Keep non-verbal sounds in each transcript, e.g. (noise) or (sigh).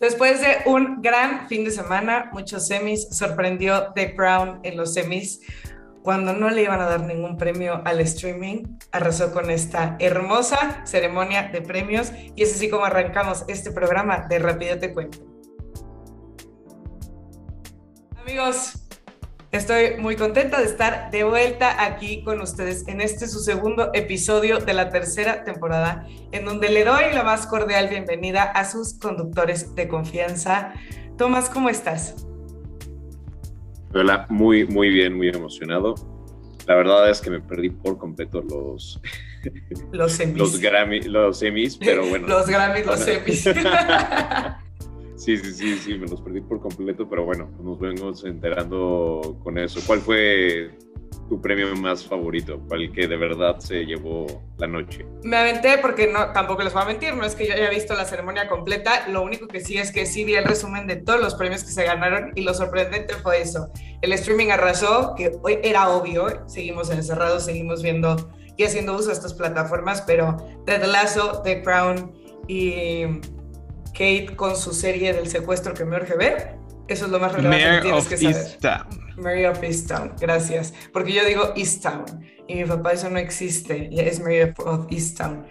Después de un gran fin de semana, muchos semis, sorprendió The Crown en los semis. Cuando no le iban a dar ningún premio al streaming, arrasó con esta hermosa ceremonia de premios y es así como arrancamos este programa de Rápido Te Cuento. Amigos, Estoy muy contenta de estar de vuelta aquí con ustedes en este su segundo episodio de la tercera temporada, en donde le doy la más cordial bienvenida a sus conductores de confianza. Tomás, ¿cómo estás? Hola, muy, muy bien, muy emocionado. La verdad es que me perdí por completo los... Los. (laughs) Los Grammy, los semis, pero bueno. (laughs) los Grammy, los semis. (laughs) Sí, sí, sí, sí, me los perdí por completo, pero bueno, nos venimos enterando con eso. ¿Cuál fue tu premio más favorito? ¿Cuál que de verdad se llevó la noche? Me aventé porque no, tampoco les voy a mentir, no es que yo haya visto la ceremonia completa, lo único que sí es que sí vi el resumen de todos los premios que se ganaron y lo sorprendente fue eso. El streaming arrasó, que hoy era obvio, seguimos encerrados, seguimos viendo y haciendo uso de estas plataformas, pero Ted Lasso, The Crown y Kate con su serie del secuestro que me urge ver. Eso es lo más relevante que tienes que saber. Easttown. Mary of Easttown, gracias. Porque yo digo Easttown y mi papá eso no existe, ya es Mary of Easttown.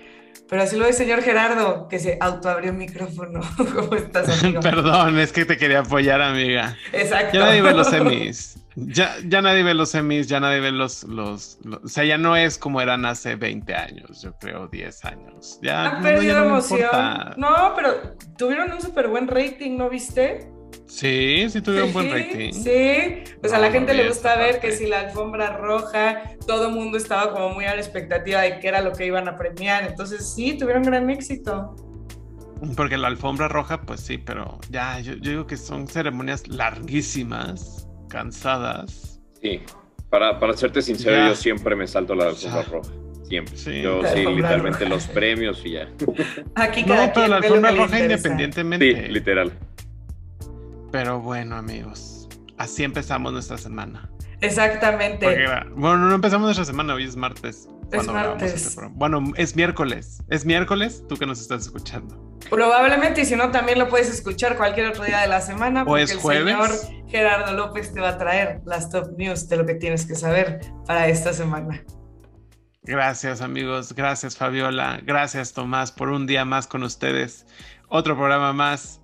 Pero así lo ve el señor Gerardo, que se autoabrió el micrófono. (laughs) ¿Cómo estás, amigo? (laughs) Perdón, es que te quería apoyar, amiga. Exacto. Ya nadie ve los (laughs) semis. Ya, ya nadie ve los semis, ya nadie ve los, los, O sea, ya no es como eran hace 20 años, yo creo, 10 años. Ya Han perdido emoción. No, pero tuvieron un súper buen rating, ¿no viste? Sí, sí tuvieron un buen rating. Sí, pues a la gente le gusta ver que si la alfombra roja, todo el mundo estaba como muy a la expectativa de qué era lo que iban a premiar. Entonces sí, tuvieron gran éxito. Porque la alfombra roja, pues sí, pero ya, yo, yo digo que son ceremonias larguísimas cansadas. Sí, para, para serte sincero, yo siempre me salto la alfombra roja. Siempre. Yo sí, literalmente los premios y ya. (laughs) (laughs) Aquí cada no, pero la alfombra roja independientemente. Sí, literal. Pero bueno, amigos, así empezamos nuestra semana. Exactamente. bueno, no empezamos nuestra semana, hoy es martes. Es martes. Este bueno, es miércoles. Es miércoles, tú que nos estás escuchando. Probablemente, y si no, también lo puedes escuchar cualquier otro día de la semana. Porque es jueves. El señor Gerardo López te va a traer las top news de lo que tienes que saber para esta semana. Gracias, amigos. Gracias, Fabiola. Gracias, Tomás, por un día más con ustedes. Otro programa más.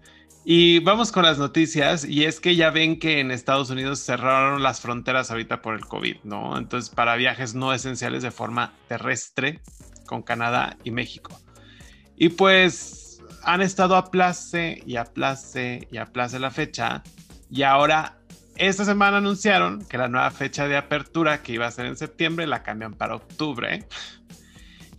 Y vamos con las noticias, y es que ya ven que en Estados Unidos cerraron las fronteras ahorita por el COVID, ¿no? Entonces, para viajes no esenciales de forma terrestre con Canadá y México. Y pues han estado a place y a place y a place la fecha. Y ahora, esta semana anunciaron que la nueva fecha de apertura, que iba a ser en septiembre, la cambian para octubre.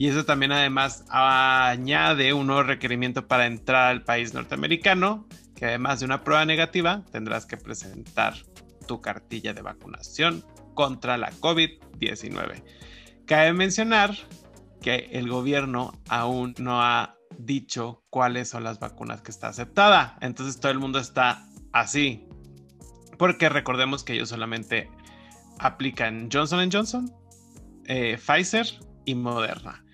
Y eso también además añade un nuevo requerimiento para entrar al país norteamericano, que además de una prueba negativa, tendrás que presentar tu cartilla de vacunación contra la COVID-19. Cabe mencionar que el gobierno aún no ha dicho cuáles son las vacunas que está aceptada. Entonces todo el mundo está así. Porque recordemos que ellos solamente aplican Johnson Johnson, eh, Pfizer y Moderna.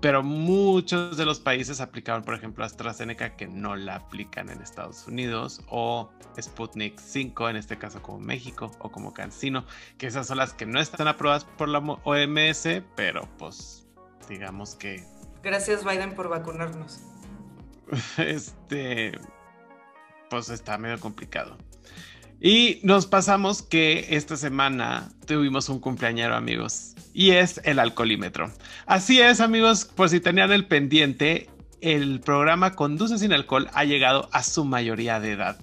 Pero muchos de los países aplicaron, por ejemplo, AstraZeneca, que no la aplican en Estados Unidos, o Sputnik 5, en este caso como México, o como Cancino, que esas son las que no están aprobadas por la OMS, pero pues digamos que Gracias Biden por vacunarnos. (laughs) Este, pues está medio complicado. Y nos pasamos que esta semana tuvimos un cumpleañero, amigos, y es el alcoholímetro. Así es, amigos, por si tenían el pendiente, el programa Conduce sin alcohol ha llegado a su mayoría de edad,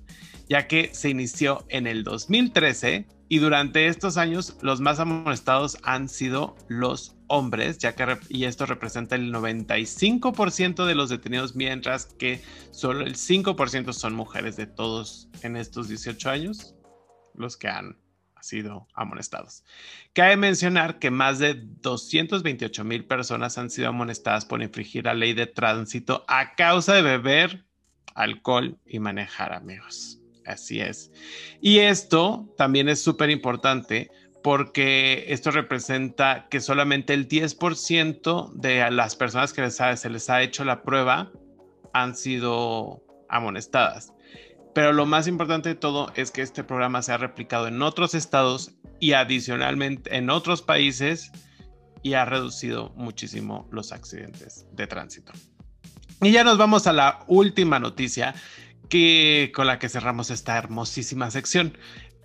ya que se inició en el 2013 y durante estos años los más amonestados han sido los hombres, ya que y esto representa el 95% de los detenidos, mientras que solo el 5% son mujeres de todos en estos 18 años, los que han sido amonestados. Cabe mencionar que más de 228 mil personas han sido amonestadas por infringir la ley de tránsito a causa de beber alcohol y manejar, amigos. Así es. Y esto también es súper importante porque esto representa que solamente el 10% de las personas que se les ha hecho la prueba han sido amonestadas. Pero lo más importante de todo es que este programa se ha replicado en otros estados y adicionalmente en otros países y ha reducido muchísimo los accidentes de tránsito. Y ya nos vamos a la última noticia que con la que cerramos esta hermosísima sección.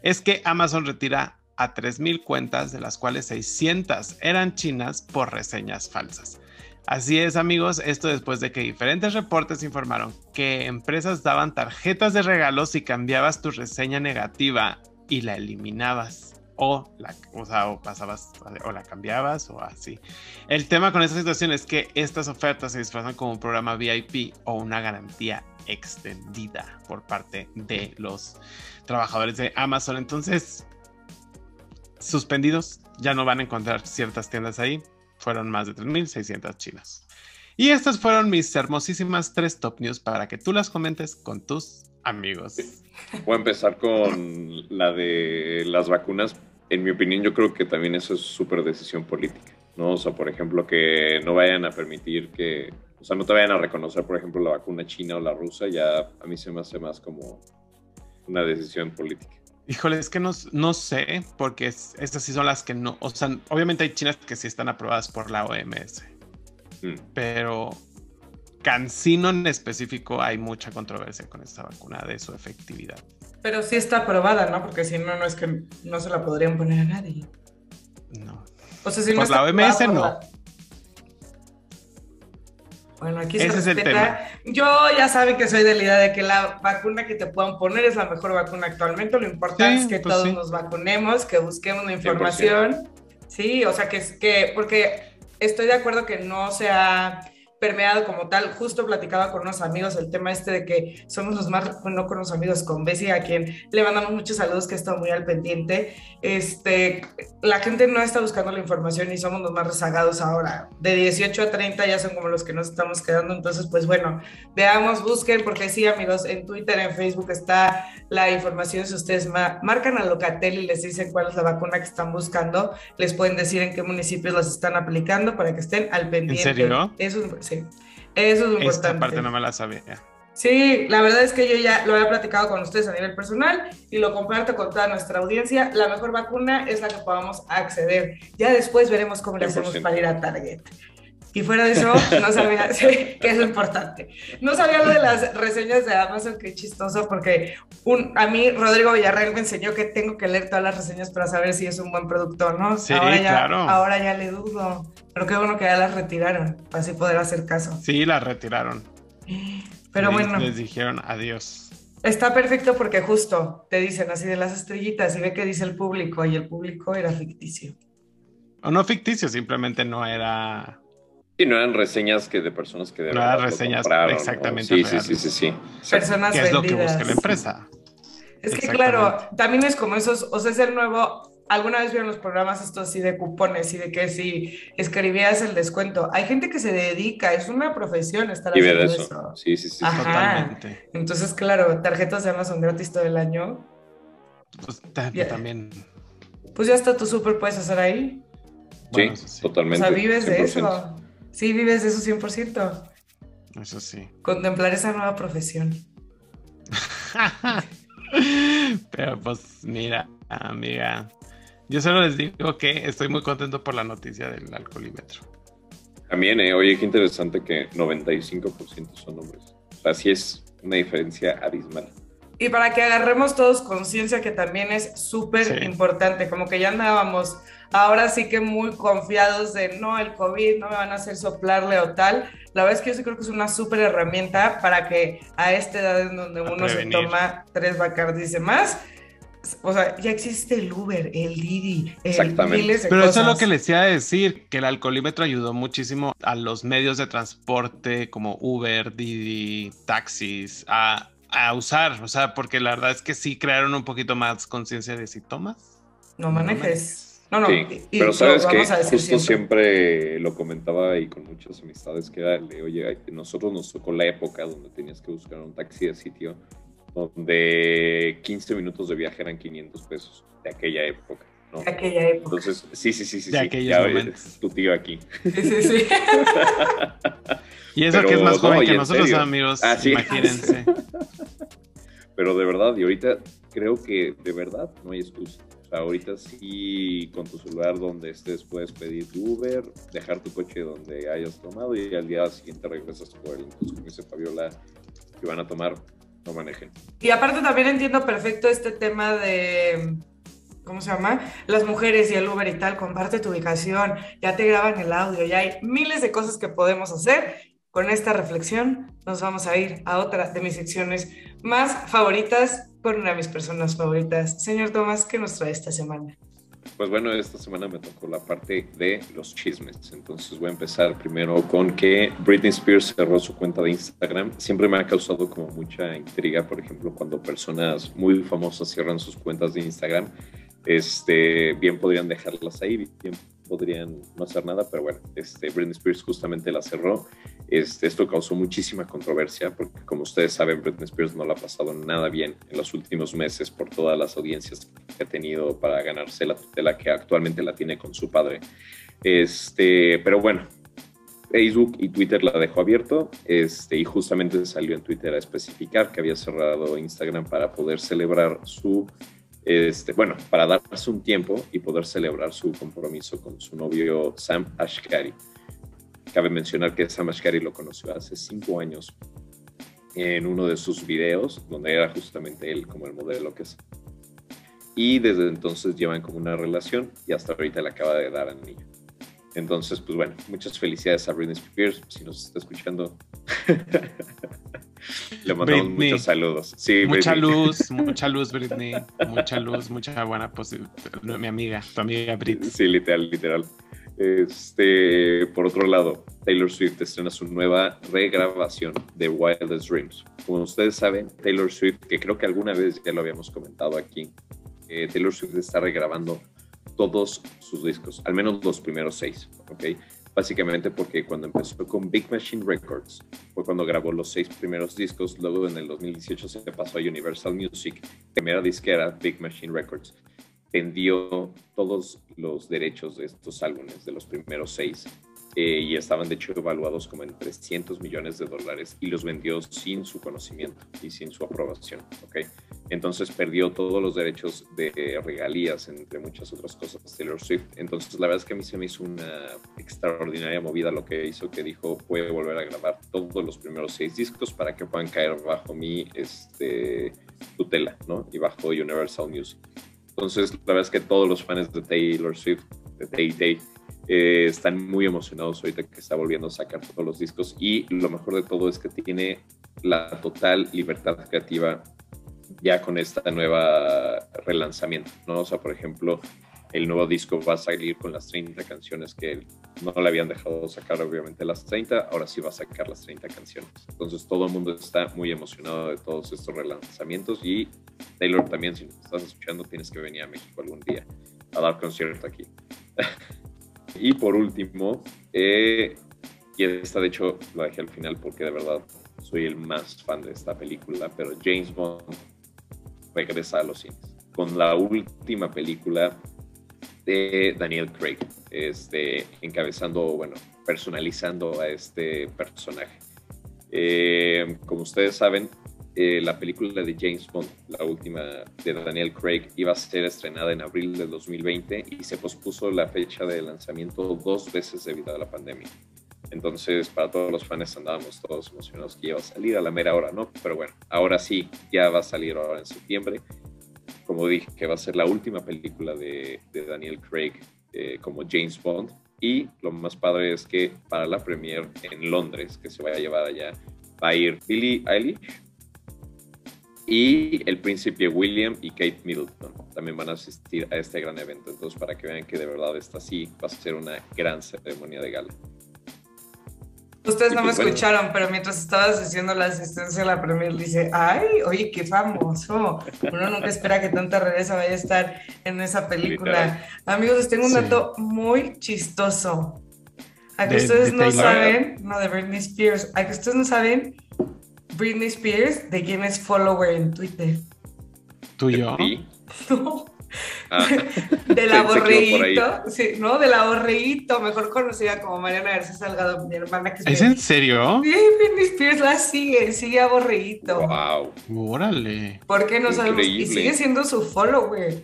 Es que Amazon retira a 3.000 cuentas, de las cuales 600 eran chinas por reseñas falsas. Así es amigos, esto después de que diferentes reportes informaron que empresas daban tarjetas de regalos si cambiabas tu reseña negativa y la eliminabas o la, o, pasabas o la cambiabas o así. El tema con esta situación es que estas ofertas se disfrazan como un programa VIP o una garantía extendida por parte de los trabajadores de Amazon. Entonces, suspendidos, ya no van a encontrar ciertas tiendas ahí fueron más de 3.600 chinas. Y estas fueron mis hermosísimas tres top news para que tú las comentes con tus amigos. Voy a empezar con la de las vacunas. En mi opinión, yo creo que también eso es súper decisión política, ¿no? O sea, por ejemplo, que no vayan a permitir que, o sea, no te vayan a reconocer, por ejemplo, la vacuna china o la rusa, ya a mí se me hace más como una decisión política. Híjole, es que no, no sé, porque estas sí son las que no, o sea, obviamente hay chinas que sí están aprobadas por la OMS, mm. pero Cancino en específico hay mucha controversia con esta vacuna de su efectividad. Pero sí está aprobada, ¿no? Porque si no, no es que no se la podrían poner a nadie. No. O sea, si no por la OMS no. Bueno, aquí se respeta. Yo ya saben que soy de la idea de que la vacuna que te puedan poner es la mejor vacuna actualmente. Lo importante es que pues todos nos vacunemos, que busquemos la información. Sí, o sea, que, que, porque estoy de acuerdo que no sea permeado como tal. Justo platicaba con unos amigos el tema este de que somos los más, no con unos amigos, con Bessie, a quien le mandamos muchos saludos, que está muy al pendiente. Este, la gente no está buscando la información y somos los más rezagados ahora. De 18 a 30 ya son como los que nos estamos quedando. Entonces, pues bueno, veamos, busquen, porque sí, amigos, en Twitter, en Facebook está la información. Si ustedes marcan a Locatel y les dicen cuál es la vacuna que están buscando, les pueden decir en qué municipios las están aplicando para que estén al pendiente. ¿En serio? Eso es Sí, eso es importante. Esta parte no me la sabía. Sí, la verdad es que yo ya lo había platicado con ustedes a nivel personal y lo comparto con toda nuestra audiencia. La mejor vacuna es la que podamos acceder. Ya después veremos cómo le hacemos para ir a Target. Y fuera de eso, (laughs) no sabía, (laughs) que es importante. No sabía lo de las reseñas de Amazon, qué chistoso, porque un, a mí Rodrigo Villarreal me enseñó que tengo que leer todas las reseñas para saber si es un buen productor, ¿no? Sí, ahora ya, claro. Ahora ya le dudo. Pero qué bueno que ya las retiraron, para así poder hacer caso. Sí, las retiraron. Pero bueno. Les dijeron adiós. Está perfecto porque justo te dicen así de las estrellitas y ve que dice el público y el público era ficticio. O no ficticio, simplemente no era Sí, no eran reseñas que de personas que de no eran reseñas exactamente. Sí, sí, sí, sí, sí, Personas ¿Qué es lo que busca la empresa? Es que claro, también es como esos, o sea, es el nuevo. ¿Alguna vez vieron los programas estos así de cupones y de que si escribías el descuento? Hay gente que se dedica, es una profesión estar y haciendo eso. eso. Sí, sí, sí. Totalmente. Entonces, claro, tarjetas de Amazon gratis todo el año. Pues también. Pues ya está, tu súper puedes hacer ahí. Sí, totalmente. O sea, vives de eso. Sí, vives de eso 100%. Eso sí. Contemplar esa nueva profesión. (laughs) Pero pues mira, amiga, yo solo les digo que estoy muy contento por la noticia del alcoholímetro. También, eh, oye, qué interesante que 95% son hombres. Así es una diferencia abismal. Y para que agarremos todos conciencia que también es súper importante, como que ya andábamos ahora sí que muy confiados de no, el COVID no me van a hacer soplarle o tal. La verdad es que yo sí creo que es una súper herramienta para que a esta edad en donde uno se toma tres Bacardis y más, o sea, ya existe el Uber, el Didi, el Exactamente. Pero eso es lo que les iba a decir, que el alcoholímetro ayudó muchísimo a los medios de transporte como Uber, Didi, taxis, a a usar, o sea, porque la verdad es que sí crearon un poquito más conciencia de si tomas. No manejes. No, no, pero sabes que justo siempre. lo comentaba y con muchas amistades que era, oye, nosotros nos tocó la época donde tenías que buscar un taxi de sitio donde 15 minutos de viaje eran 500 pesos de aquella época. ¿no? De aquella época. Entonces, sí, sí, sí, sí. De sí, aquellos ya, momentos. tu tío aquí. Sí, sí, sí. Y eso Pero, que es más no, joven que nosotros, serio. amigos. Ah. Imagínense. (laughs) Pero de verdad, y ahorita creo que de verdad no hay excusa. Ahorita sí, con tu celular donde estés, puedes pedir tu Uber, dejar tu coche donde hayas tomado y al día siguiente regresas por él. Entonces, como dice Fabiola, si van a tomar, no manejen. Y aparte también entiendo perfecto este tema de, ¿cómo se llama? Las mujeres y el Uber y tal, comparte tu ubicación, ya te graban el audio, ya hay miles de cosas que podemos hacer. Con esta reflexión nos vamos a ir a otra de mis secciones más favoritas con una de mis personas favoritas. Señor Tomás, ¿qué nos trae esta semana? Pues bueno, esta semana me tocó la parte de los chismes. Entonces voy a empezar primero con que Britney Spears cerró su cuenta de Instagram. Siempre me ha causado como mucha intriga, por ejemplo, cuando personas muy famosas cierran sus cuentas de Instagram. Este, bien podrían dejarlas ahí, bien podrían no hacer nada, pero bueno, este, Britney Spears justamente la cerró. Esto causó muchísima controversia porque como ustedes saben, Britney Spears no la ha pasado nada bien en los últimos meses por todas las audiencias que ha tenido para ganarse la tutela que actualmente la tiene con su padre. Este, pero bueno, Facebook y Twitter la dejó abierto este, y justamente salió en Twitter a especificar que había cerrado Instagram para poder celebrar su, este, bueno, para darse un tiempo y poder celebrar su compromiso con su novio Sam Ashkari. Cabe mencionar que Sam Ashkari lo conoció hace cinco años en uno de sus videos, donde era justamente él como el modelo que es. Y desde entonces llevan como una relación y hasta ahorita le acaba de dar anillo. Entonces, pues bueno, muchas felicidades a Britney Spears, si nos está escuchando. (laughs) Le mandamos Britney. muchos saludos. Sí, Mucha Britney. luz, (laughs) mucha luz, Britney. Mucha luz, mucha buena posibilidad. Mi amiga, tu amiga Brit. Sí, literal, literal. Este, otro lado, Taylor Swift estrena su nueva regrabación de Wildest Dreams. Como ustedes saben, Taylor Swift, que creo que alguna vez ya lo habíamos comentado aquí, eh, Taylor Swift está regrabando todos sus discos, al menos los primeros seis, ¿ok? Básicamente porque cuando empezó con Big Machine Records fue cuando grabó los seis primeros discos, luego en el 2018 se pasó a Universal Music, primera disquera, Big Machine Records, vendió todos los derechos de estos álbumes, de los primeros seis, eh, y estaban de hecho evaluados como en 300 millones de dólares y los vendió sin su conocimiento y sin su aprobación, ¿ok? Entonces perdió todos los derechos de regalías, entre muchas otras cosas, Taylor Swift. Entonces la verdad es que a mí se me hizo una extraordinaria movida lo que hizo, que dijo, a volver a grabar todos los primeros seis discos para que puedan caer bajo mi este, tutela, ¿no? Y bajo Universal Music. Entonces, la verdad es que todos los fans de Taylor Swift, de Tay Tay, eh, están muy emocionados ahorita que está volviendo a sacar todos los discos y lo mejor de todo es que tiene la total libertad creativa ya con esta nueva relanzamiento, ¿no? O sea, por ejemplo, el nuevo disco va a salir con las 30 canciones que no le habían dejado sacar, obviamente, las 30, ahora sí va a sacar las 30 canciones. Entonces, todo el mundo está muy emocionado de todos estos relanzamientos y Taylor también, si nos estás escuchando, tienes que venir a México algún día a dar concierto aquí. (laughs) y por último, eh, y esta de hecho lo dejé al final porque de verdad soy el más fan de esta película, pero James Bond regresa a los cines con la última película de Daniel Craig, este, encabezando, bueno, personalizando a este personaje. Eh, como ustedes saben, eh, la película de James Bond, la última de Daniel Craig, iba a ser estrenada en abril del 2020 y se pospuso la fecha de lanzamiento dos veces debido a la pandemia. Entonces, para todos los fans andábamos todos emocionados que iba a salir a la mera hora, ¿no? Pero bueno, ahora sí, ya va a salir ahora en septiembre. Como dije, que va a ser la última película de, de Daniel Craig eh, como James Bond. Y lo más padre es que para la premiere en Londres, que se va a llevar allá, va a ir Billie Eilish y el príncipe William y Kate Middleton. También van a asistir a este gran evento. Entonces, para que vean que de verdad está así, va a ser una gran ceremonia de gala. Ustedes no me pues, bueno. escucharon, pero mientras estabas haciendo la asistencia a la Premier, dice, ay, oye, qué famoso. Uno nunca espera que tanta realeza vaya a estar en esa película. Literal. Amigos, les tengo un Sí. dato muy chistoso. A que De- ustedes de no Taylor. saben, no, de Britney Spears, a que ustedes no saben, Britney Spears, de quién es follower en Twitter. ¿Tú y yo? Y (laughs) No, Ah. (laughs) del aborreíto, sí, ¿no? Del aborreíto, mejor conocida como Mariana García Salgado, mi hermana que es. en serio? Sí, Britney Spears la sigue, sigue aborreíto. Wow. Órale. ¿Por qué no sabemos? Y sigue siendo su follow, güey.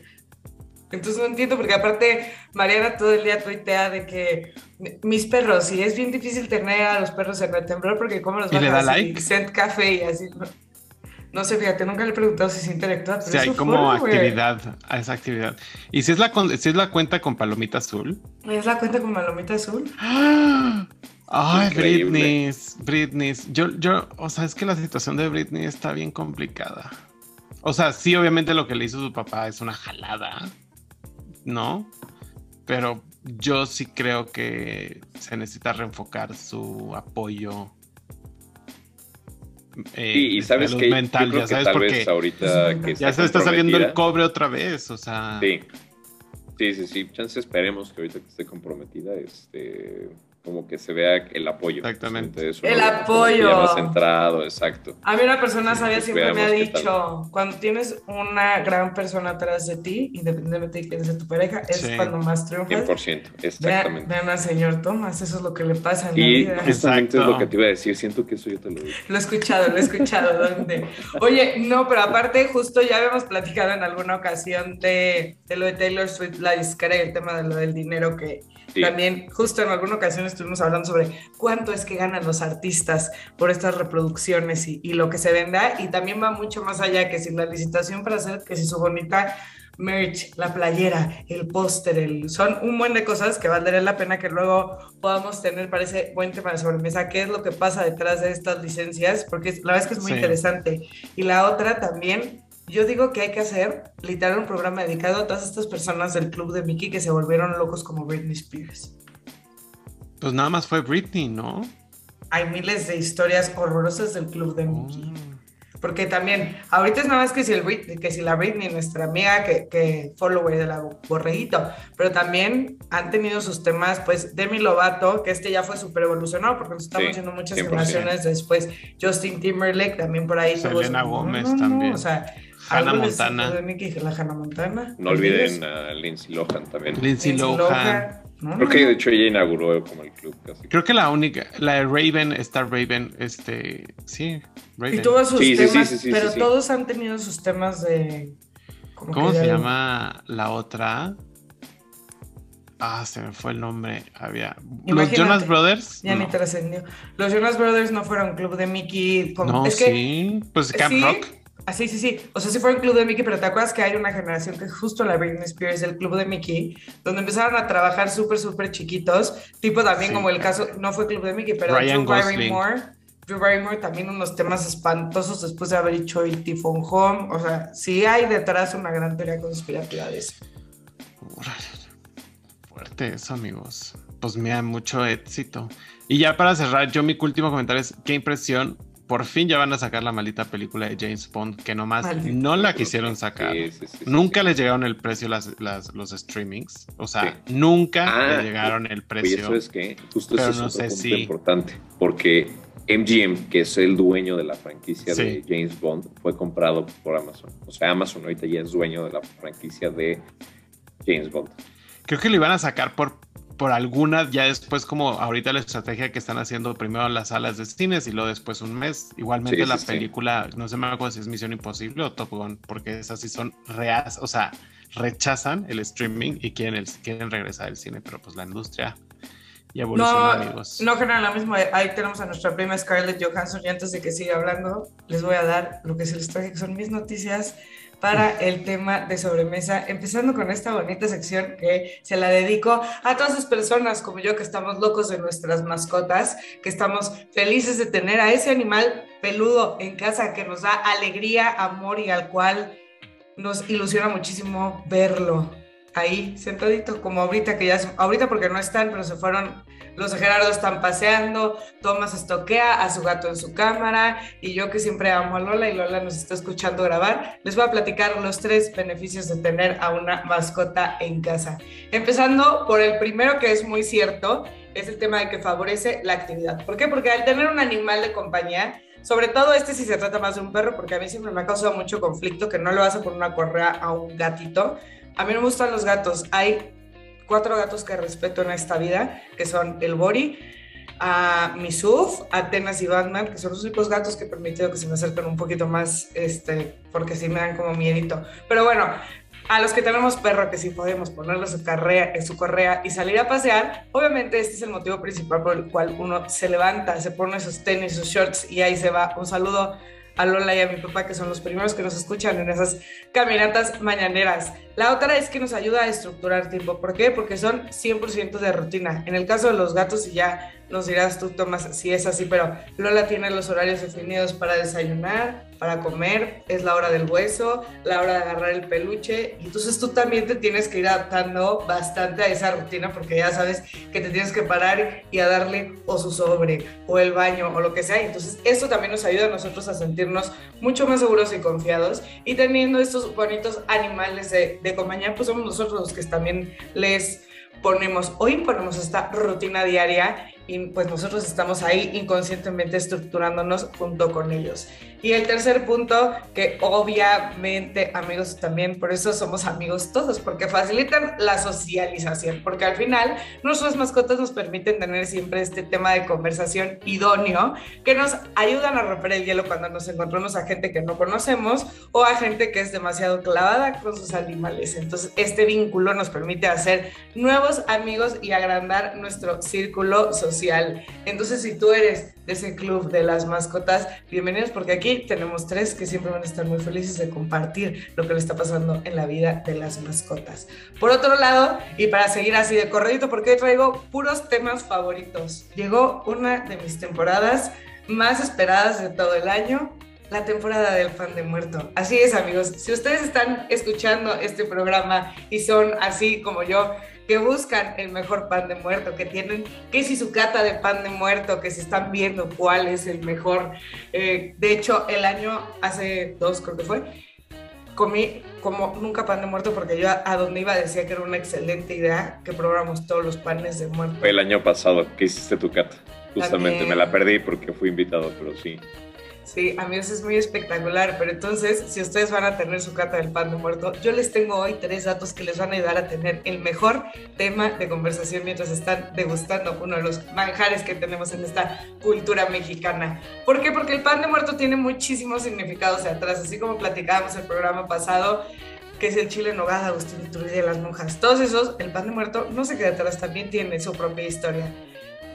Entonces no entiendo, porque aparte Mariana todo el día tuitea de que mis perros, y es bien difícil tener a los perros en el temblor porque cómo los van a like? Send café y así. No sé, fíjate, nunca le he preguntado si se interactúa. Pero sí, hay como actividad a esa actividad. ¿Y si es, la si es la cuenta con palomita azul? ¿Es la cuenta con palomita azul? Ay, Britney, Britney. Yo, yo, o sea, es que la situación de Britney está bien complicada. O sea, sí, obviamente lo que le hizo su papá es una jalada, ¿no? Pero yo sí creo que se necesita reenfocar su apoyo eh, y, sabes que mental, ya sabes, porque ahorita que ya se está saliendo el cobre otra vez, o sea. Sí, sí, sí, sí. Chance esperemos que ahorita que esté comprometida, este, como que se vea el apoyo. Exactamente. el apoyo. más centrado, exacto. A mí una persona sabia siempre me ha dicho, cuando tienes una gran persona atrás de ti, independientemente de quién sea tu pareja, es cuando más triunfas. 100%, exactamente. Vean, al señor Tomás, eso es lo que le pasa en y la vida. Exactamente es lo que te iba a decir, siento que eso yo te lo digo. Lo he escuchado, lo he escuchado. ¿dónde? Oye, no, pero aparte justo ya habíamos platicado en alguna ocasión de, de lo de Taylor Swift, la discreta, el tema de lo del dinero que también, justo en alguna ocasión estuvimos hablando sobre cuánto es que ganan los artistas por estas reproducciones y, lo que se venda. Y también va mucho más allá que si la licitación para hacer, que si su bonita merch, la playera, el póster, el, son un buen de cosas que valdría la pena que luego podamos tener para ese buen tema de sobremesa, qué es lo que pasa detrás de estas licencias, porque la verdad es que es muy interesante. Y la otra también, yo digo que hay que hacer literal un programa dedicado a todas estas personas del club de Mickey que se volvieron locos como Britney Spears. Pues nada más fue Britney, ¿no? Hay miles de historias horrorosas del club de Mickey. Oh. Porque también, ahorita es nada más que si, el que si la Britney, nuestra amiga que, que follower de la Borreguito, pero también han tenido sus temas, pues Demi Lovato, que este ya fue súper evolucionado, porque nos estamos haciendo muchas generaciones después, Justin Timberlake también por ahí. Selena Gómez también. O sea, Hannah Montana. la Hannah Montana. No olviden a Lindsay Lohan también. Lindsay, Lohan. Creo que de hecho ella inauguró como el club casi. Creo que la única, la de Raven, Star Raven, este, sí, Raven. Y tuvo sus temas, pero todos han tenido sus temas de... ¿Cómo se llama la otra? Ah, se me fue el nombre. Había. los Jonas Brothers. Ya ni trascendió. Los Jonas Brothers no fueron club de Mickey. Como... No, es sí. pues Camp Rock. Ah, sí, sí, sí. O sea, sí fue el club de Mickey, pero ¿te acuerdas que hay una generación que es justo la Britney Spears, el club de Mickey, donde empezaron a trabajar súper, súper chiquitos, tipo también como el caso, no fue club de Mickey, pero Drew Barrymore. Drew Barrymore también unos temas espantosos después de haber hecho el Tifón Home. O sea, sí hay detrás una gran teoría conspirativa de eso. Fuerte eso, amigos. Pues me da mucho éxito. Y ya para cerrar, yo mi último comentario es, qué impresión por fin ya van a sacar la maldita película de James Bond, que nomás no la quisieron sacar. nunca les llegaron el precio las, los streamings. O sea, nunca ah, le llegaron el precio. Y eso es que justo eso es no otro punto importante. Porque MGM, que es el dueño de la franquicia de James Bond, fue comprado por Amazon. O sea, Amazon ahorita ya es dueño de la franquicia de James Bond. Creo que lo iban a sacar por por algunas, ya después como ahorita la estrategia que están haciendo primero las salas de cines y luego después un mes. Igualmente la película, no sé me acuerdo si es Misión Imposible o Top Gun, porque esas sí son reas, o sea, rechazan el streaming y quieren, quieren regresar al cine, pero pues la industria ya evoluciona, no, amigos. No genera lo mismo. Ahí tenemos a nuestra prima Scarlett Johansson y antes de que siga hablando, les voy a dar lo que se les traje, que son mis noticias para el tema de sobremesa, empezando con esta bonita sección que se la dedico a todas las personas como yo que estamos locos de nuestras mascotas, que estamos felices de tener a ese animal peludo en casa que nos da alegría, amor y al cual nos ilusiona muchísimo verlo ahí sentadito, como ahorita que ya, ahorita porque no están, pero se fueron los de Gerardo están paseando, Tomás estoquea a su gato en su cámara y yo que siempre amo a Lola y Lola nos está escuchando grabar, les voy a platicar los tres beneficios de tener a una mascota en casa. Empezando por el primero que es muy cierto, es el tema de que favorece la actividad. ¿Por qué? Porque al tener un animal de compañía, Sobre todo este si se trata más de un perro, porque a mí siempre me ha causado mucho conflicto que no lo hace por una correa a un gatito. A mí me gustan los gatos. Hay cuatro gatos que respeto en esta vida, que son el Bori, a Misuf, Atenas y Batman, que son los únicos gatos que he permitido que se me acerquen un poquito más, este, porque sí me dan como miedito. Pero bueno, a los que tenemos perro, que sí podemos ponerle su, carrea, en su correa y salir a pasear, obviamente este es el motivo principal por el cual uno se levanta, se pone sus tenis, sus shorts y ahí se va. Un saludo a Lola y a mi papá, que son los primeros que nos escuchan en esas caminatas mañaneras. La otra es que nos ayuda a estructurar tiempo. ¿Por qué? Porque son 100% de rutina. En el caso de los gatos, y ya nos dirás tú, Tomás, si es así, pero Lola tiene los horarios definidos para desayunar, para comer, es la hora del hueso, la hora de agarrar el peluche, entonces tú también te tienes que ir adaptando bastante a esa rutina porque ya sabes que te tienes que parar y a darle o su sobre o el baño o lo que sea, entonces eso también nos ayuda a nosotros a sentirnos mucho más seguros y confiados y teniendo estos bonitos animales de, de compañía, pues somos nosotros los que también les ponemos o imponemos esta rutina diaria y pues nosotros estamos ahí inconscientemente estructurándonos junto con ellos. Y el tercer punto, que obviamente amigos también, por eso somos amigos todos, porque facilitan la socialización, porque al final nuestras mascotas nos permiten tener siempre este tema de conversación idóneo, que nos ayudan a romper el hielo cuando nos encontramos a gente que no conocemos o a gente que es demasiado clavada con sus animales. Entonces, este vínculo nos permite hacer nuevos amigos y agrandar nuestro círculo social. Entonces, si tú eres de ese club de las mascotas, bienvenidos porque aquí tenemos tres que siempre van a estar muy felices de compartir lo que le está pasando en la vida de las mascotas. Por otro lado, y para seguir así de corredito, porque hoy traigo puros temas favoritos. Llegó una de mis temporadas más esperadas de todo el año, la temporada del fan de muerto. Así es, amigos. Si ustedes están escuchando este programa y son así como yo, que buscan el mejor pan de muerto, que tienen, que si su cata de pan de muerto, que se están viendo cuál es el mejor. Eh, de hecho, el año, hace dos creo que fue, comí como nunca pan de muerto porque yo a, donde iba decía que era una excelente idea que probáramos todos los panes de muerto. Fue el año pasado que hiciste tu cata. Justamente me la perdí porque fui invitado, pero sí. Sí, amigos, es muy espectacular, pero entonces, si ustedes van a tener su cata del pan de muerto, yo les tengo hoy tres datos que les van a ayudar a tener el mejor tema de conversación mientras están degustando uno de los manjares que tenemos en esta cultura mexicana. ¿Por qué? Porque el pan de muerto tiene muchísimos significados de atrás, así como platicábamos el programa pasado, que es el chile en nogada, Agustín Iturbide de las monjas. Todos esos, el pan de muerto no se queda atrás, también tiene su propia historia.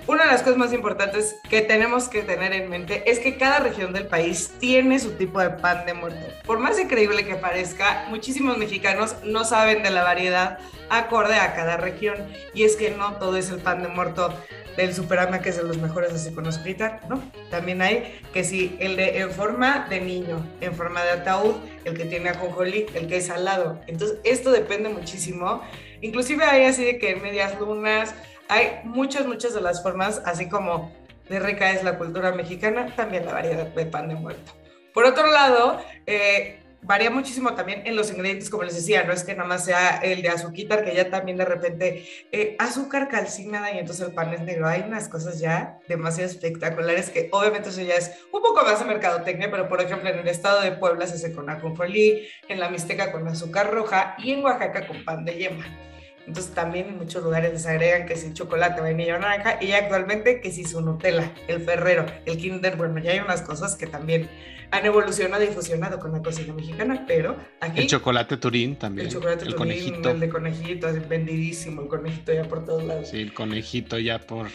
Una de las cosas más importantes que tenemos que tener en mente es que cada región del país tiene su tipo de pan de muerto. Por más increíble que parezca, muchísimos mexicanos no saben de la variedad acorde a cada región. Y es que no todo es el pan de muerto del Superama, que es de los mejores, así con ¿no? También hay que sí, el de en forma de niño, en forma de ataúd, el que tiene ajonjolí, el que es salado. Entonces, esto depende muchísimo. Inclusive hay así de que en medias lunas, hay muchas, muchas de las formas, así como de rica es la cultura mexicana, también la variedad de pan de muerto. Por otro lado, eh, varía muchísimo también en los ingredientes, como les decía, no es que nada más sea el de azúcar, que ya también de repente eh, azúcar calcinada y entonces el pan es negro. Hay unas cosas ya demasiado espectaculares que obviamente eso ya es un poco más de mercadotecnia, pero por ejemplo en el estado de Puebla se hace con ajonjolí, en la Mixteca con azúcar roja y en Oaxaca con pan de yema. Entonces también en muchos lugares les agregan que si chocolate, vainilla o naranja y actualmente que si su Nutella, el Ferrero, el Kinder, bueno, ya hay unas cosas que también han evolucionado y fusionado con la cocina mexicana, pero aquí... El chocolate turín también. El chocolate el turín, conejito. el de conejito, vendidísimo, el conejito ya por todos lados. Sí, el conejito ya por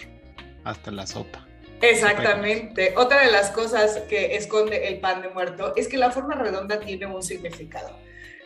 hasta la sopa. Exactamente. Otra de las cosas que esconde el pan de muerto es que la forma redonda tiene un significado.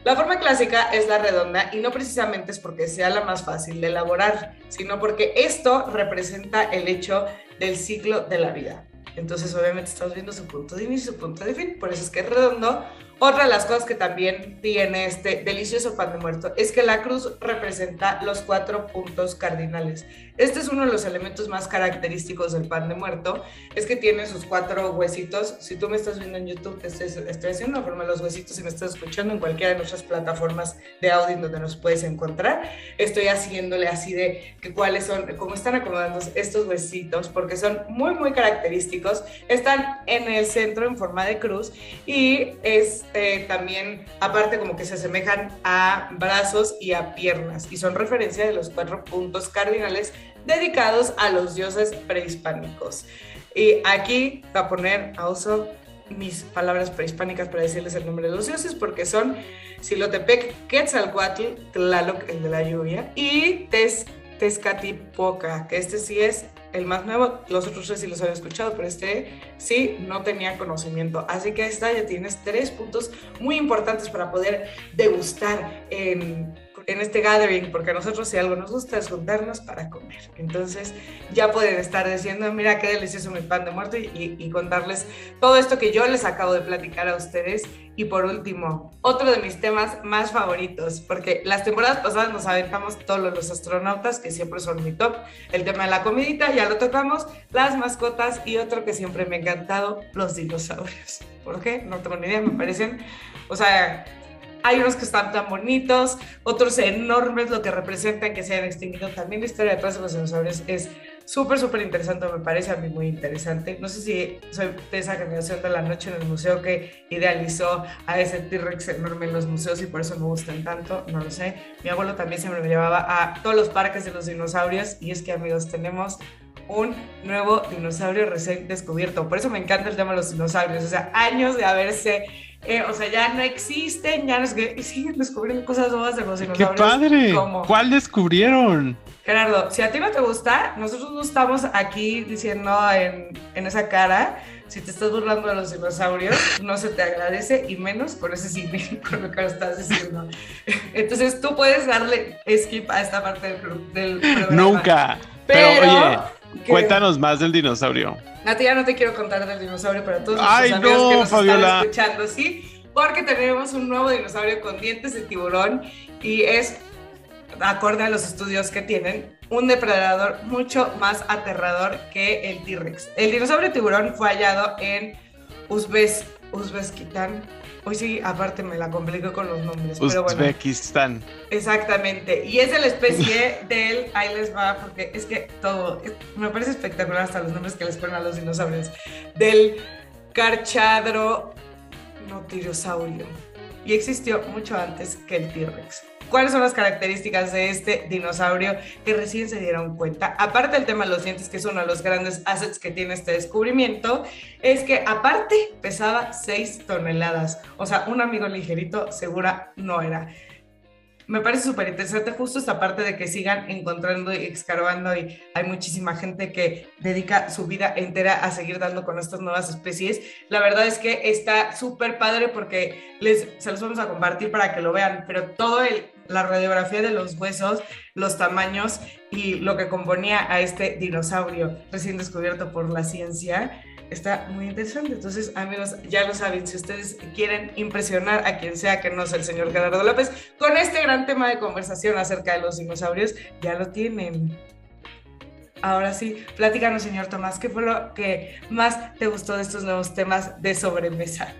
La forma clásica es la redonda y no precisamente es porque sea la más fácil de elaborar, sino porque esto representa el hecho del ciclo de la vida. Entonces obviamente estamos viendo su punto de inicio, su punto de fin, por eso es que es redondo Otra de las cosas que también tiene este delicioso pan de muerto es que la cruz representa los cuatro puntos cardinales. Este es uno de los elementos más característicos del pan de muerto, es que tiene sus cuatro huesitos. Si tú me estás viendo en YouTube, te estoy, estoy haciendo una forma de los huesitos y me estás escuchando en cualquiera de nuestras plataformas de audio donde nos puedes encontrar. Estoy haciéndole así de que cuáles son, cómo están acomodando estos huesitos, porque son muy, muy característicos. Están en el centro en forma de cruz y es eh, también, aparte, como que se asemejan a brazos y a piernas y son referencia de los cuatro puntos cardinales dedicados a los dioses prehispánicos. Y aquí va a poner a uso mis palabras prehispánicas para decirles el nombre de los dioses, porque son Silotepec, Quetzalcoatl, Tlaloc, el de la lluvia, y Tez, Tezcatipoca, que este sí es el más nuevo, los otros tres sí los había escuchado, pero este sí no tenía conocimiento. Así que esta ya tienes tres puntos muy importantes para poder degustar en en este gathering, porque a nosotros si algo nos gusta es juntarnos para comer. Entonces ya pueden estar diciendo, mira qué delicioso mi pan de muerto y, contarles todo esto que yo les acabo de platicar a ustedes. Y por último, otro de mis temas más favoritos, porque las temporadas pasadas nos aventamos todos los astronautas, que siempre son mi top, el tema de la comidita, ya lo tocamos, las mascotas y otro que siempre me ha encantado, los dinosaurios. ¿Por qué? No tengo ni idea, me parecen, o sea, hay unos que están tan bonitos, otros enormes, lo que representan que se hayan extinguido. También la historia detrás de los dinosaurios es súper, súper interesante, me parece a mí muy interesante. No sé si soy de esa generación de la noche en el museo que idealizó a ese T-Rex enorme en los museos y por eso me gustan tanto, no lo sé. Mi abuelo también siempre me llevaba a todos los parques de los dinosaurios y es que amigos, tenemos un nuevo dinosaurio recién descubierto. Por eso me encanta el tema de los dinosaurios. O sea, años de haberse eh, o sea, ya no existen, ya no es que siguen descubriendo cosas nuevas de los dinosaurios. ¡Qué padre! ¿Cuál descubrieron? Gerardo, si a ti no te gusta, nosotros no estamos aquí diciendo en, en esa cara, si te estás burlando de los dinosaurios, no se te agradece y menos por ese cine, (laughs) con lo que estás diciendo. Entonces tú puedes darle skip a esta parte del, del programa. Nunca. Pero, oye, cuéntanos más del dinosaurio. A ti ya no te quiero contar del dinosaurio, para todos los amigos que nos están escuchando, ¿sí? Porque tenemos un nuevo dinosaurio con dientes de tiburón y es, acorde a los estudios que tienen, un depredador mucho más aterrador que el T-Rex. El dinosaurio tiburón fue hallado en Uzbekistán, Hoy sí, aparte me la complico con los nombres. Uzbekistán. exactamente. Y es de la especie (laughs) del. Ahí les va, porque es que todo. me parece espectacular hasta los nombres que les ponen a los dinosaurios. Del Carchadro Notirosaurio. Y existió mucho antes que el T-Rex. ¿Cuáles son las características de este dinosaurio que recién se dieron cuenta? Aparte del tema de los dientes, que es uno de los grandes assets que tiene este descubrimiento, es que aparte pesaba 6 toneladas. O sea, un amigo ligerito segura no era me parece súper interesante justo esta parte de que sigan encontrando y escarbando y hay muchísima gente que dedica su vida entera a seguir dando con estas nuevas especies. La verdad es que está súper padre porque les, se los vamos a compartir para que lo vean, pero todo el, la radiografía de los huesos, los tamaños y lo que componía a este dinosaurio recién descubierto por la ciencia está muy interesante. Entonces, amigos, ya lo saben, si ustedes quieren impresionar a quien sea que no sea el señor Gerardo López con este gran tema de conversación acerca de los dinosaurios, ya lo tienen. Ahora sí, platícanos, señor Tomás, ¿qué fue lo que más te gustó de estos nuevos temas de sobremesa?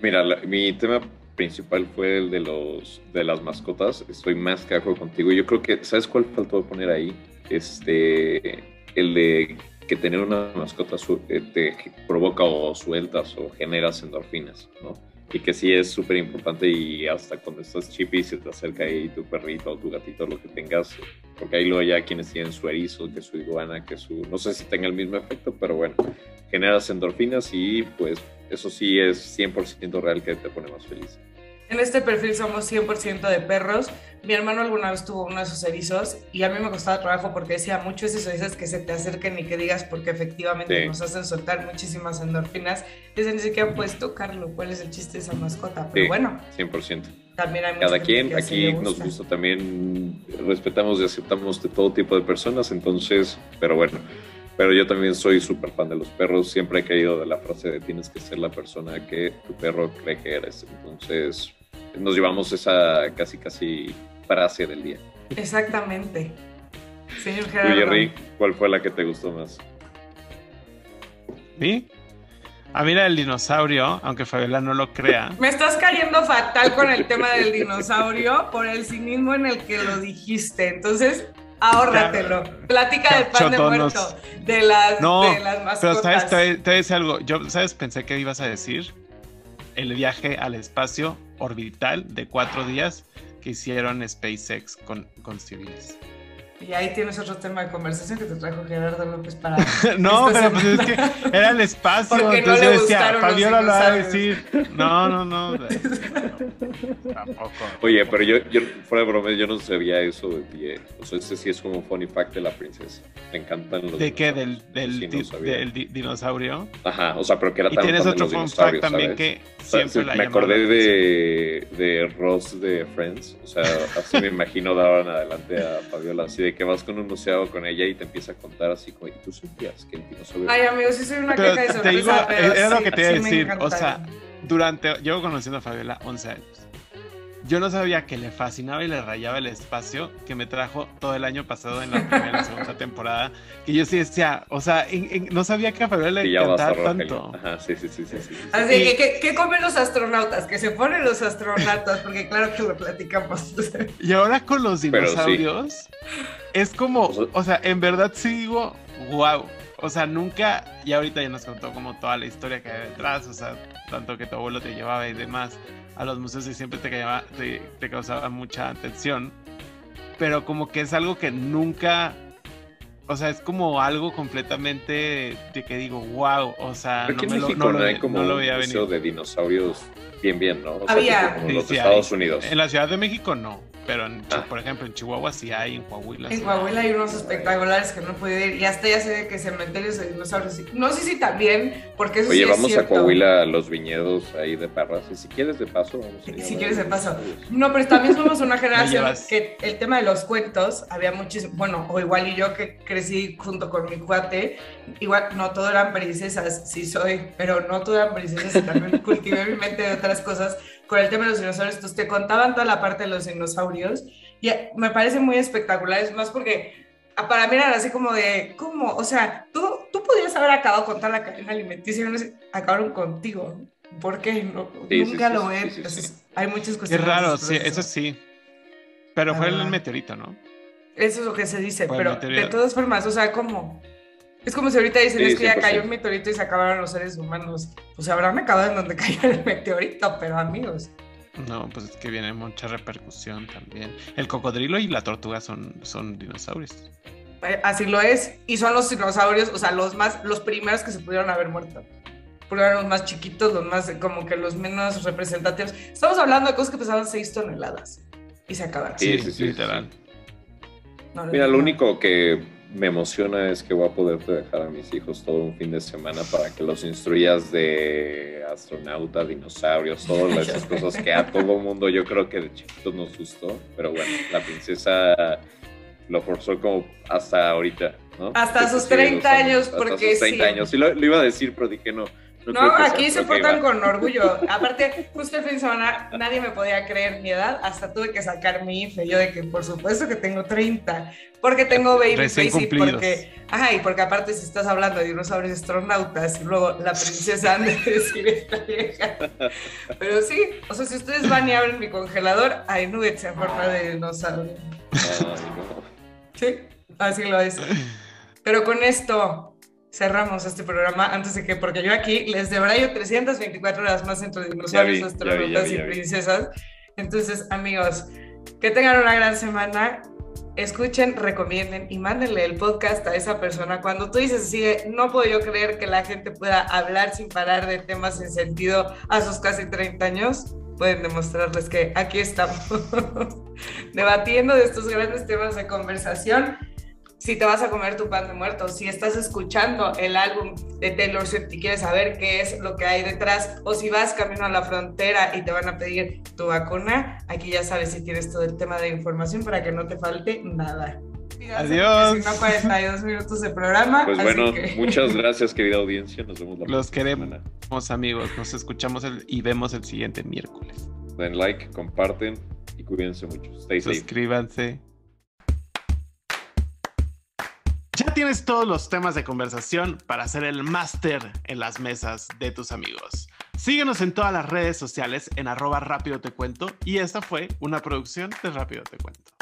Mira, mi tema principal fue el de los de las mascotas. Estoy más que acuerdo contigo. Yo creo que, ¿sabes cuál faltó poner ahí? Este, el de que tener una mascota eh, te provoca o sueltas o generas endorfinas, ¿no? Y que sí es súper importante y hasta cuando estás chippy se te acerca ahí tu perrito o tu gatito, lo que tengas, porque ahí luego ya quienes tienen su erizo, que su iguana, que su, no sé si tenga el mismo efecto, pero bueno, generas endorfinas y pues eso sí es 100% real que te pone más feliz. En este perfil somos 100% de perros. Mi hermano alguna vez tuvo uno de esos erizos y a mí me costaba trabajo porque decía mucho esos erizos que se te acerquen y que digas porque efectivamente nos hacen soltar muchísimas endorfinas. Dicen ni siquiera puedes tocarlo, cuál es el chiste de esa mascota. Pero bueno. 100%. También hay Cada quien, aquí nos gusta también, respetamos y aceptamos de todo tipo de personas, entonces, pero bueno. Pero yo también soy súper fan de los perros. Siempre he querido de la frase de tienes que ser la persona que tu perro cree que eres. Entonces, nos llevamos esa casi, casi frase del día. Exactamente. Señor Gerardo. Jerry, ¿cuál fue la que te gustó más? ¿Sí? A mí era el dinosaurio, aunque Fabiola no lo crea. Me estás cayendo fatal con el tema del dinosaurio por el cinismo en el que lo dijiste. Entonces, ahórratelo. Plática del pan de muerto, de las, no, de las mascotas. Pero, ¿sabes? Te, te decir algo. Yo, ¿sabes? Pensé que ibas a decir el viaje al espacio orbital de cuatro días que hicieron SpaceX con, con civiles. Y ahí tienes otro tema de conversación que te trajo Gerardo López para. (laughs) no, pero pues es que era el espacio. Porque entonces no le decía, Fabiola lo va a decir. No, no, no. (laughs) Tampoco. Oye, pero yo, yo, fuera de broma, yo no sabía eso de ti. eh. O sea, ese sí es como un funny fact de la princesa. Me encantan los ¿De qué? ¿Del, del, Sí, no di- sabía. del di- dinosaurio? Ajá, o sea, pero que era Y tan tienes fan de otro fun fact también ¿sabes? que O sea, siempre sí, la me acordé de, de Ross de Friends. O sea, así me imagino de ahora en adelante a Fabiola. Así de que vas con un museo con ella y te empieza a contar así como, ¿y tú sentías que el dinosaurio... Ay, amigos, sí soy una Pero queja de te sorpresa. digo, pero era lo sí, que te iba a sí decir. O sea, durante. Llevo conociendo a Fabiola 11 años. Yo no sabía que le fascinaba y le rayaba el espacio que me trajo todo el año pasado en la primera y la segunda temporada. Que yo sí decía, o sea, en- en- no sabía que a Fabiola le a encantaba tanto. Ajá, sí, sí, sí, sí. sí, sí. Así Y- que, ¿qué, ¿qué comen los astronautas? Que se ponen los astronautas, porque claro que lo platicamos. (laughs) Y ahora con los sí. dinosaurios, es como, O sea- o sea, en verdad sí digo, wow. O sea, nunca, y ahorita ya nos contó como toda la historia que hay detrás, o sea, tanto que tu abuelo te llevaba y demás a los museos y siempre te, causaba- te, te causaba mucha atención, pero como que es algo que nunca, o sea, es como algo completamente de que digo, wow, o sea, no, en me lo, México no no, lo, hay como no lo un veía museo venir. de dinosaurios bien, bien, ¿no? O sea, Había. como Sí, los sí de hay. Estados Unidos. En la Ciudad de México no, pero en Chi- Ah. por ejemplo en Chihuahua sí hay, en Coahuila. En sí Coahuila hay unos espectaculares que no puede ir. Y hasta ya sé de que cementerios de dinosaurios. No sé si también, porque eso Oye, sí es vamos a cierto. Coahuila a los viñedos ahí de Parras. Y si quieres de paso, vamos a ir a Si quieres de paso. No, pero también somos una (laughs) generación que el tema de los cuentos había muchísimo, bueno, o igual y yo que crecí junto con mi cuate, igual no todo eran princesas, sí soy, pero no todo eran princesas y también (laughs) cultivé mi mente de otras cosas con el tema de los dinosaurios. Entonces te contaban toda la parte de los dinosaurios y me parece muy espectacular, es más porque ah, para mí eran así como de, ¿cómo? O sea, tú, tú podías haber acabado con toda la cadena alimenticia y no sé, acabaron contigo. ¿Por qué? No, Sí, nunca sí, lo sí, ven. sí, sí, Entonces, sí. hay muchas cuestiones. raro, por sí, eso sí. Pero fue el meteorito, ¿no? Eso es lo que se dice, pero de todas formas, o sea, como... Es como si ahorita dicen, Sí, es que ya 100%. cayó un meteorito y se acabaron los seres humanos. Pues habrán acabado en donde (laughs) cayó el meteorito, pero amigos. No, pues es que viene mucha repercusión también. El cocodrilo y la tortuga son, son dinosaurios. Eh, Así lo es. Y son los dinosaurios, o sea, los más, los primeros que se pudieron haber muerto. Porque eran los más chiquitos, los más, como que los menos representativos. Estamos hablando de cosas que pesaban 6 toneladas. Y se acabaron. Sí, sí, sí, literal. No, no, Mira, lo único que me emociona es que voy a poderte dejar a mis hijos todo un fin de semana para que los instruyas de astronauta, dinosaurios, todas (laughs) esas cosas que a todo mundo yo creo que de chiquitos nos gustó. Pero bueno, la princesa lo forzó como hasta ahorita, ¿no? Hasta Que sus se sigue 30 gustando, años, hasta porque sus 30 sí. años. Sí, lo, lo iba a decir, pero dije no. No, aquí se portan con orgullo. Aparte, justo el fin de semana nadie me podía creer mi edad, hasta tuve que sacar mi IFE. Yo de que por supuesto que tengo 30, porque tengo baby Recién face y cumplidos. porque, ajá, y porque aparte si estás hablando de dinosaurios astronautas y luego la princesa han (laughs) de decir esta vieja. Pero sí, o sea, si ustedes van y abren mi congelador, hay nuggets en forma de dinosaurio. Ay, no. Sí, así lo es. Pero con esto cerramos este programa antes de que, porque yo aquí les debrayo 324 horas más entre dinosaurios, astronautas y princesas. Entonces, amigos, que tengan una gran semana. Escuchen, recomienden y mándenle el podcast a esa persona. Cuando tú dices así, no puedo yo creer que la gente pueda hablar sin parar de temas sin sentido a sus casi 30 años, pueden demostrarles que aquí estamos (laughs) debatiendo de estos grandes temas de conversación. Si te vas a comer tu pan de muerto, si estás escuchando el álbum de Taylor Swift y quieres saber qué es lo que hay detrás, o si vas camino a la frontera y te van a pedir tu vacuna, aquí ya sabes si tienes todo el tema de información para que no te falte nada. Adiós. Si no, 42 minutos de programa. Pues bueno, (laughs) muchas gracias, querida audiencia. Nos vemos la Los queremos, amigos. Nos escuchamos y vemos el siguiente miércoles. Den like, comparten y cuídense mucho. Stay safe. Suscríbanse. Tienes todos los temas de conversación para hacer el máster en las mesas de tus amigos. Síguenos en todas las redes sociales en arroba rápido te cuento y esta fue una producción de Rápido te cuento.